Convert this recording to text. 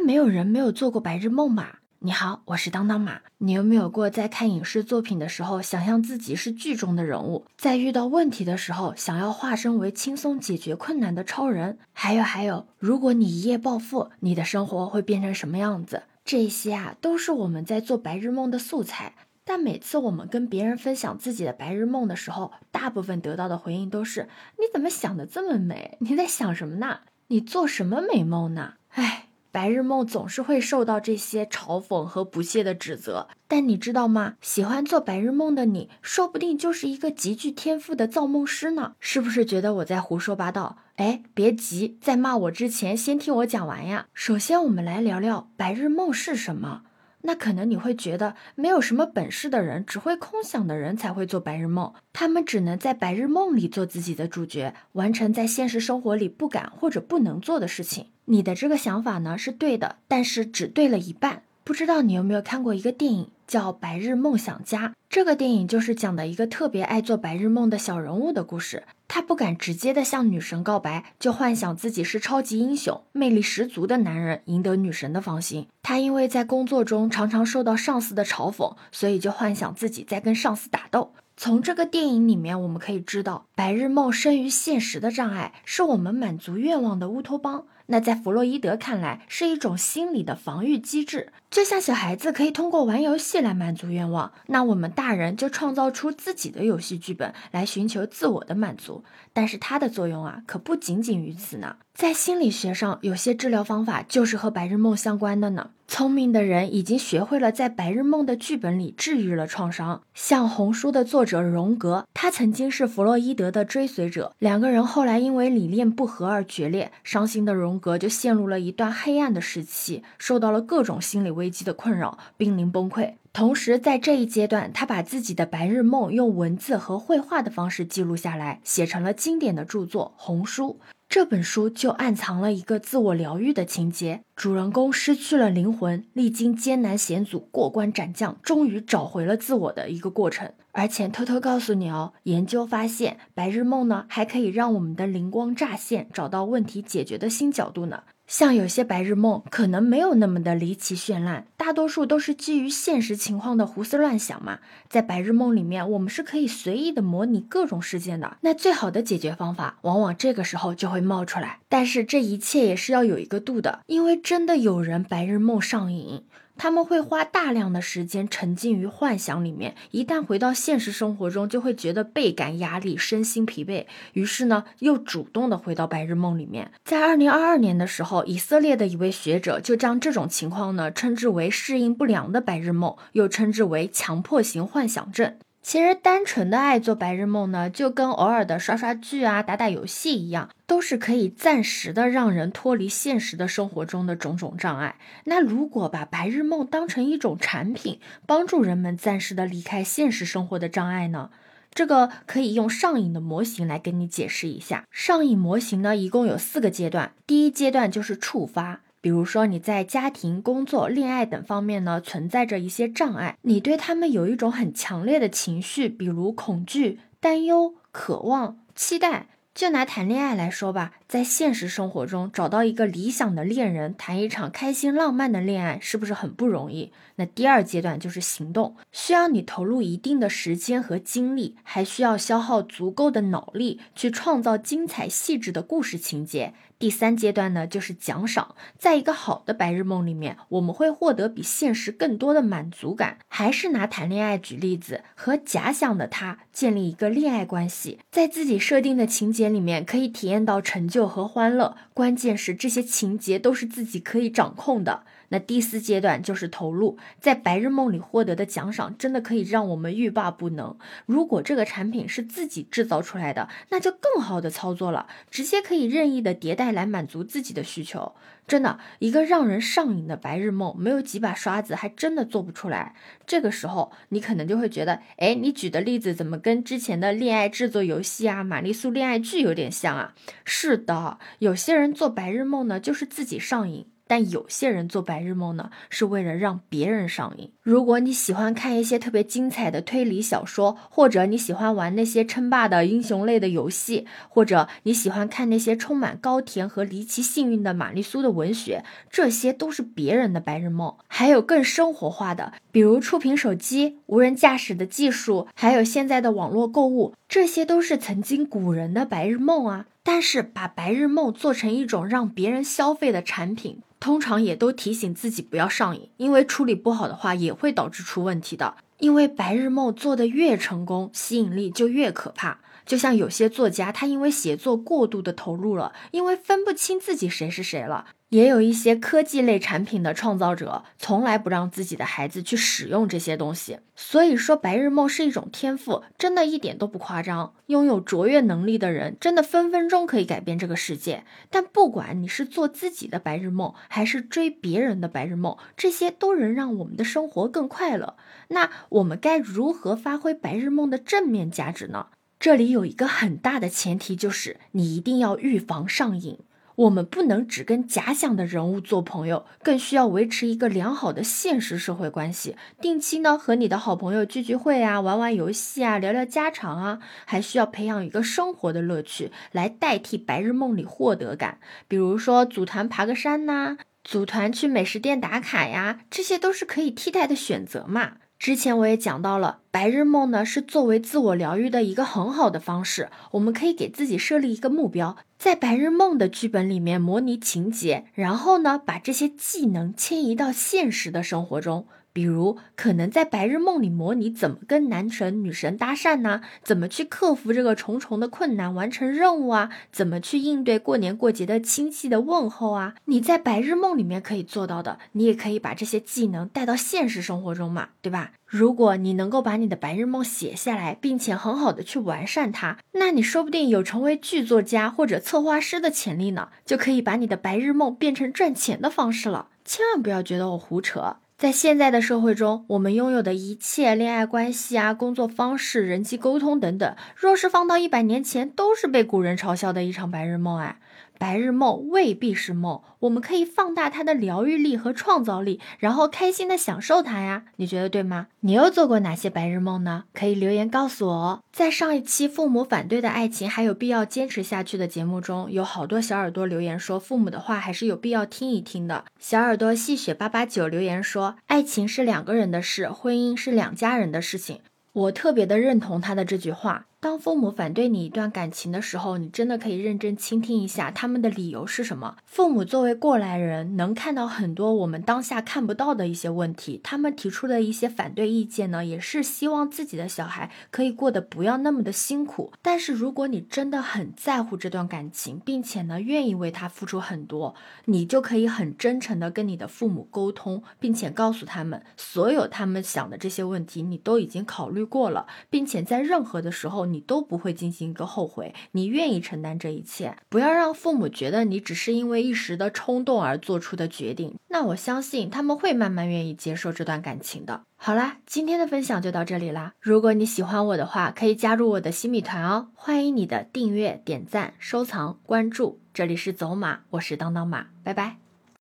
没有人没有做过白日梦吧？你好，我是当当马。你有没有过在看影视作品的时候，想象自己是剧中的人物，在遇到问题的时候，想要化身为轻松解决困难的超人？还有还有，如果你一夜暴富，你的生活会变成什么样子？这些啊，都是我们在做白日梦的素材。但每次我们跟别人分享自己的白日梦的时候，大部分得到的回应都是：你怎么想的这么美？你在想什么呢？你做什么美梦呢？唉。白日梦总是会受到这些嘲讽和不屑的指责，但你知道吗？喜欢做白日梦的你，说不定就是一个极具天赋的造梦师呢。是不是觉得我在胡说八道？哎，别急，在骂我之前，先听我讲完呀。首先，我们来聊聊白日梦是什么。那可能你会觉得，没有什么本事的人，只会空想的人才会做白日梦，他们只能在白日梦里做自己的主角，完成在现实生活里不敢或者不能做的事情。你的这个想法呢是对的，但是只对了一半。不知道你有没有看过一个电影叫《白日梦想家》？这个电影就是讲的一个特别爱做白日梦的小人物的故事。他不敢直接的向女神告白，就幻想自己是超级英雄、魅力十足的男人，赢得女神的芳心。他因为在工作中常常受到上司的嘲讽，所以就幻想自己在跟上司打斗。从这个电影里面，我们可以知道，白日梦生于现实的障碍，是我们满足愿望的乌托邦。那在弗洛伊德看来，是一种心理的防御机制，就像小孩子可以通过玩游戏来满足愿望，那我们大人就创造出自己的游戏剧本来寻求自我的满足。但是它的作用啊，可不仅仅于此呢。在心理学上，有些治疗方法就是和白日梦相关的呢。聪明的人已经学会了在白日梦的剧本里治愈了创伤，像红书的作者荣格，他曾经是弗洛伊德的追随者，两个人后来因为理念不合而决裂，伤心的荣格就陷入了一段黑暗的时期，受到了各种心理危机的困扰，濒临崩溃。同时，在这一阶段，他把自己的白日梦用文字和绘画的方式记录下来，写成了经典的著作《红书》。这本书就暗藏了一个自我疗愈的情节：主人公失去了灵魂，历经艰难险阻，过关斩将，终于找回了自我的一个过程。而且偷偷告诉你哦，研究发现，白日梦呢还可以让我们的灵光乍现，找到问题解决的新角度呢。像有些白日梦可能没有那么的离奇绚烂，大多数都是基于现实情况的胡思乱想嘛。在白日梦里面，我们是可以随意的模拟各种事件的。那最好的解决方法，往往这个时候就会冒出来。但是这一切也是要有一个度的，因为真的有人白日梦上瘾。他们会花大量的时间沉浸于幻想里面，一旦回到现实生活中，就会觉得倍感压力、身心疲惫，于是呢，又主动的回到白日梦里面。在二零二二年的时候，以色列的一位学者就将这种情况呢称之为适应不良的白日梦，又称之为强迫型幻想症。其实，单纯的爱做白日梦呢，就跟偶尔的刷刷剧啊、打打游戏一样，都是可以暂时的让人脱离现实的生活中的种种障碍。那如果把白日梦当成一种产品，帮助人们暂时的离开现实生活的障碍呢？这个可以用上瘾的模型来跟你解释一下。上瘾模型呢，一共有四个阶段，第一阶段就是触发。比如说你在家庭、工作、恋爱等方面呢，存在着一些障碍，你对他们有一种很强烈的情绪，比如恐惧、担忧、渴望、期待。就拿谈恋爱来说吧，在现实生活中找到一个理想的恋人，谈一场开心浪漫的恋爱，是不是很不容易？那第二阶段就是行动，需要你投入一定的时间和精力，还需要消耗足够的脑力去创造精彩细致的故事情节。第三阶段呢，就是奖赏。在一个好的白日梦里面，我们会获得比现实更多的满足感。还是拿谈恋爱举例子，和假想的他建立一个恋爱关系，在自己设定的情节里面，可以体验到成就和欢乐。关键是这些情节都是自己可以掌控的。那第四阶段就是投入，在白日梦里获得的奖赏，真的可以让我们欲罢不能。如果这个产品是自己制造出来的，那就更好的操作了，直接可以任意的迭代来满足自己的需求。真的，一个让人上瘾的白日梦，没有几把刷子还真的做不出来。这个时候，你可能就会觉得，哎，你举的例子怎么跟之前的恋爱制作游戏啊、玛丽苏恋爱剧有点像啊？是的，有些人做白日梦呢，就是自己上瘾。但有些人做白日梦呢，是为了让别人上瘾。如果你喜欢看一些特别精彩的推理小说，或者你喜欢玩那些称霸的英雄类的游戏，或者你喜欢看那些充满高甜和离奇幸运的玛丽苏的文学，这些都是别人的白日梦。还有更生活化的，比如触屏手机、无人驾驶的技术，还有现在的网络购物，这些都是曾经古人的白日梦啊。但是把白日梦做成一种让别人消费的产品，通常也都提醒自己不要上瘾，因为处理不好的话也会导致出问题的。因为白日梦做的越成功，吸引力就越可怕。就像有些作家，他因为写作过度的投入了，因为分不清自己谁是谁了。也有一些科技类产品的创造者，从来不让自己的孩子去使用这些东西。所以说，白日梦是一种天赋，真的一点都不夸张。拥有卓越能力的人，真的分分钟可以改变这个世界。但不管你是做自己的白日梦，还是追别人的白日梦，这些都能让我们的生活更快乐。那我们该如何发挥白日梦的正面价值呢？这里有一个很大的前提，就是你一定要预防上瘾。我们不能只跟假想的人物做朋友，更需要维持一个良好的现实社会关系。定期呢和你的好朋友聚聚会啊，玩玩游戏啊，聊聊家常啊，还需要培养一个生活的乐趣来代替白日梦里获得感。比如说组团爬个山呐，组团去美食店打卡呀，这些都是可以替代的选择嘛。之前我也讲到了，白日梦呢是作为自我疗愈的一个很好的方式。我们可以给自己设立一个目标，在白日梦的剧本里面模拟情节，然后呢把这些技能迁移到现实的生活中。比如，可能在白日梦里模拟怎么跟男神女神搭讪呢？怎么去克服这个重重的困难，完成任务啊？怎么去应对过年过节的亲戚的问候啊？你在白日梦里面可以做到的，你也可以把这些技能带到现实生活中嘛，对吧？如果你能够把你的白日梦写下来，并且很好的去完善它，那你说不定有成为剧作家或者策划师的潜力呢，就可以把你的白日梦变成赚钱的方式了。千万不要觉得我胡扯。在现在的社会中，我们拥有的一切恋爱关系啊、工作方式、人际沟通等等，若是放到一百年前，都是被古人嘲笑的一场白日梦哎。白日梦未必是梦，我们可以放大它的疗愈力和创造力，然后开心的享受它呀。你觉得对吗？你又做过哪些白日梦呢？可以留言告诉我哦。在上一期父母反对的爱情还有必要坚持下去的节目中，有好多小耳朵留言说父母的话还是有必要听一听的。小耳朵细雪八八九留言说，爱情是两个人的事，婚姻是两家人的事情。我特别的认同他的这句话。当父母反对你一段感情的时候，你真的可以认真倾听一下他们的理由是什么。父母作为过来人，能看到很多我们当下看不到的一些问题。他们提出的一些反对意见呢，也是希望自己的小孩可以过得不要那么的辛苦。但是如果你真的很在乎这段感情，并且呢愿意为他付出很多，你就可以很真诚的跟你的父母沟通，并且告诉他们，所有他们想的这些问题，你都已经考虑过了，并且在任何的时候。你都不会进行一个后悔，你愿意承担这一切，不要让父母觉得你只是因为一时的冲动而做出的决定。那我相信他们会慢慢愿意接受这段感情的。好啦，今天的分享就到这里啦。如果你喜欢我的话，可以加入我的新米团哦。欢迎你的订阅、点赞、收藏、关注。这里是走马，我是当当马，拜拜。